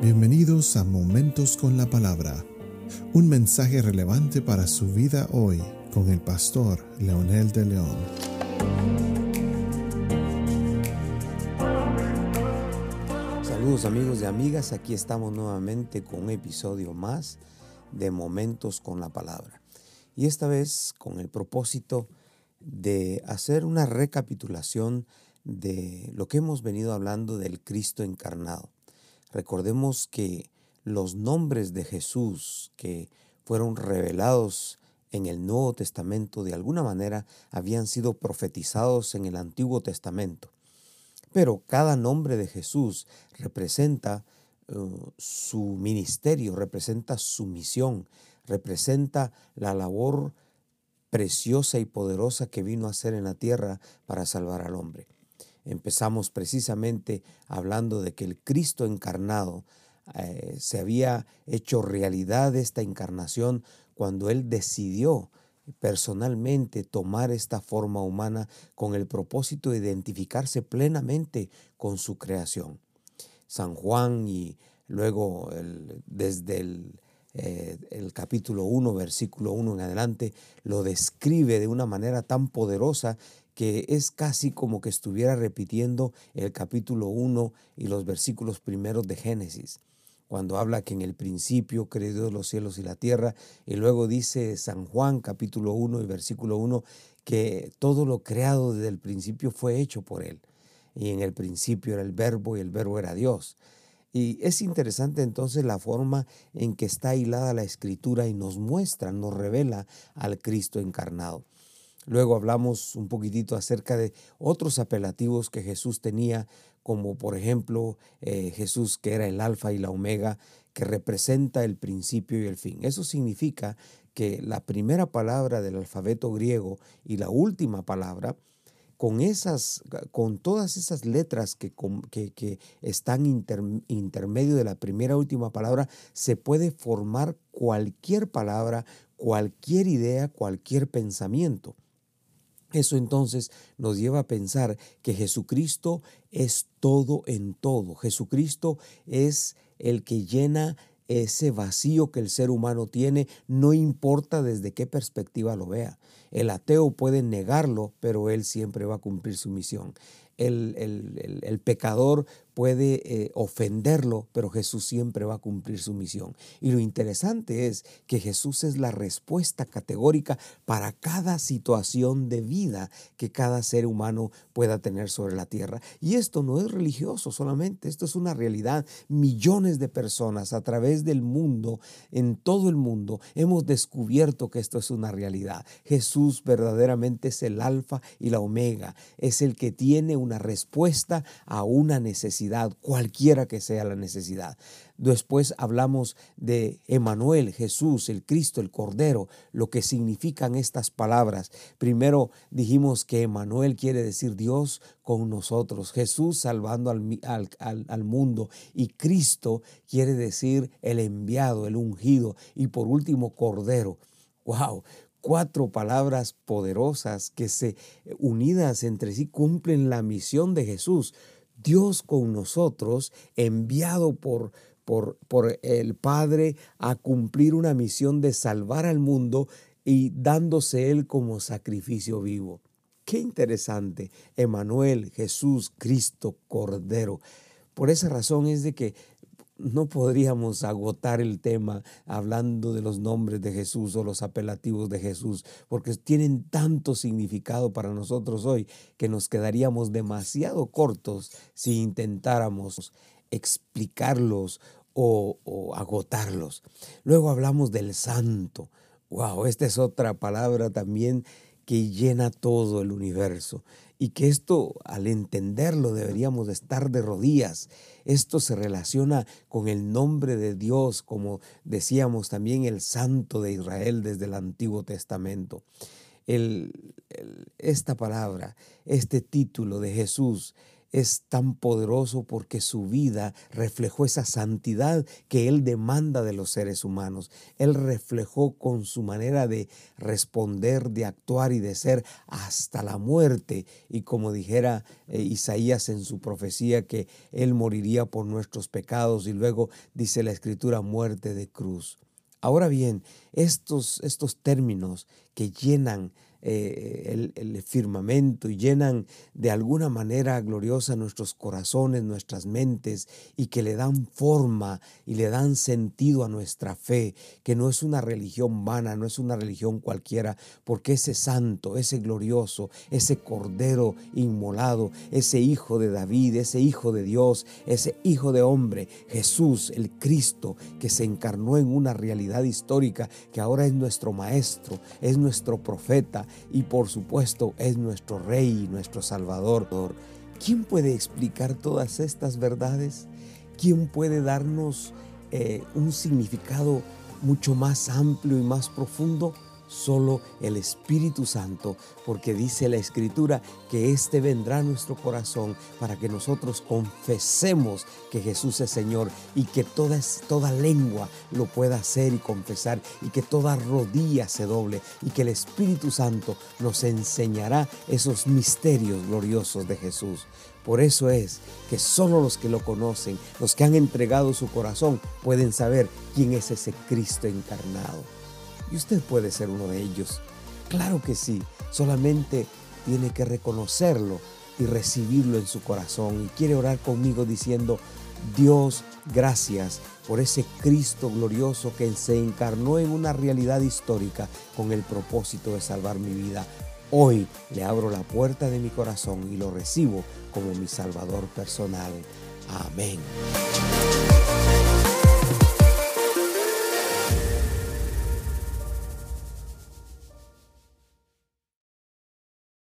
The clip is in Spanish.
Bienvenidos a Momentos con la Palabra, un mensaje relevante para su vida hoy con el pastor Leonel de León. Saludos amigos y amigas, aquí estamos nuevamente con un episodio más de Momentos con la Palabra. Y esta vez con el propósito de hacer una recapitulación de lo que hemos venido hablando del Cristo encarnado. Recordemos que los nombres de Jesús que fueron revelados en el Nuevo Testamento de alguna manera habían sido profetizados en el Antiguo Testamento. Pero cada nombre de Jesús representa uh, su ministerio, representa su misión, representa la labor preciosa y poderosa que vino a hacer en la tierra para salvar al hombre. Empezamos precisamente hablando de que el Cristo encarnado eh, se había hecho realidad esta encarnación cuando Él decidió personalmente tomar esta forma humana con el propósito de identificarse plenamente con su creación. San Juan y luego desde el, eh, el capítulo 1, versículo 1 en adelante, lo describe de una manera tan poderosa que es casi como que estuviera repitiendo el capítulo 1 y los versículos primeros de Génesis, cuando habla que en el principio creó Dios los cielos y la tierra, y luego dice San Juan capítulo 1 y versículo 1 que todo lo creado desde el principio fue hecho por Él, y en el principio era el verbo y el verbo era Dios. Y es interesante entonces la forma en que está hilada la escritura y nos muestra, nos revela al Cristo encarnado. Luego hablamos un poquitito acerca de otros apelativos que Jesús tenía, como por ejemplo eh, Jesús que era el alfa y la omega, que representa el principio y el fin. Eso significa que la primera palabra del alfabeto griego y la última palabra, con, esas, con todas esas letras que, están intermedio de la primera y última palabra, se puede formar cualquier palabra, cualquier idea, cualquier pensamiento. Eso entonces nos lleva a pensar que Jesucristo es todo en todo. Jesucristo es el que llena ese vacío que el ser humano tiene, no importa desde qué perspectiva lo vea. El ateo puede negarlo, pero él siempre va a cumplir su misión. El, el, pecador puede eh, ofenderlo, pero Jesús siempre va a cumplir su misión. Y lo interesante es que Jesús es la respuesta categórica para cada situación de vida que cada ser humano pueda tener sobre la tierra. Y esto no es religioso solamente, esto es una realidad. Millones de personas a través del mundo, en todo el mundo, hemos descubierto que esto es una realidad. Jesús verdaderamente es el alfa y la omega, es el que tiene una respuesta a una necesidad cualquiera que sea la necesidad. Después hablamos de Emanuel, Jesús, el Cristo, el Cordero, lo que significan estas palabras. Primero dijimos que Emanuel quiere decir Dios con nosotros, Jesús salvando al, al, al mundo y Cristo quiere decir el enviado, el ungido y por último Cordero. ¡Wow! cuatro palabras poderosas que se unidas entre sí cumplen la misión de Jesús. Dios con nosotros, enviado por, por, por, el Padre a cumplir una misión de salvar al mundo y dándose Él como sacrificio vivo. Qué interesante. Emanuel, Jesús, Cristo, Cordero. Por esa razón es de que no podríamos agotar el tema hablando de los nombres de Jesús o los apelativos de Jesús, porque tienen tanto significado para nosotros hoy que nos quedaríamos demasiado cortos si intentáramos explicarlos o, agotarlos. Luego hablamos del santo. Wow, esta es otra palabra también que llena todo el universo y que esto al entenderlo deberíamos de estar de rodillas. Esto se relaciona con el nombre de Dios, como decíamos también el Santo de Israel desde el Antiguo Testamento. esta palabra, este título de Jesús, es tan poderoso porque su vida reflejó esa santidad que Él demanda de los seres humanos. Él reflejó con su manera de responder, de actuar y de ser hasta la muerte. Y como dijera eh, Isaías en su profecía que Él moriría por nuestros pecados y luego dice la escritura muerte de cruz. Ahora bien, estos, estos términos que llenan eh, el, firmamento y llenan de alguna manera gloriosa nuestros corazones, nuestras mentes y que le dan forma y le dan sentido a nuestra fe, que no es una religión vana, no es una religión cualquiera, porque ese santo, ese glorioso, ese cordero inmolado, ese hijo de David, ese hijo de Dios, ese hijo de hombre, Jesús, el Cristo, que se encarnó en una realidad histórica, que ahora es nuestro maestro, es nuestro profeta, y por supuesto es nuestro Rey nuestro Salvador. ¿Quién puede explicar todas estas verdades? ¿Quién puede darnos eh, un significado mucho más amplio y más profundo? Solo el Espíritu Santo, porque dice la Escritura que éste vendrá a nuestro corazón para que nosotros confesemos que Jesús es Señor y que toda, toda lengua lo pueda hacer y confesar y que toda rodilla se doble y que el Espíritu Santo nos enseñará esos misterios gloriosos de Jesús. Por eso es que solo los que lo conocen, los que han entregado su corazón, pueden saber quién es ese Cristo encarnado. Y usted puede ser uno de ellos. Claro que sí, solamente tiene que reconocerlo y recibirlo en su corazón. Y quiere orar conmigo diciendo, Dios, gracias por ese Cristo glorioso que se encarnó en una realidad histórica con el propósito de salvar mi vida. Hoy le abro la puerta de mi corazón y lo recibo como mi Salvador personal. Amén.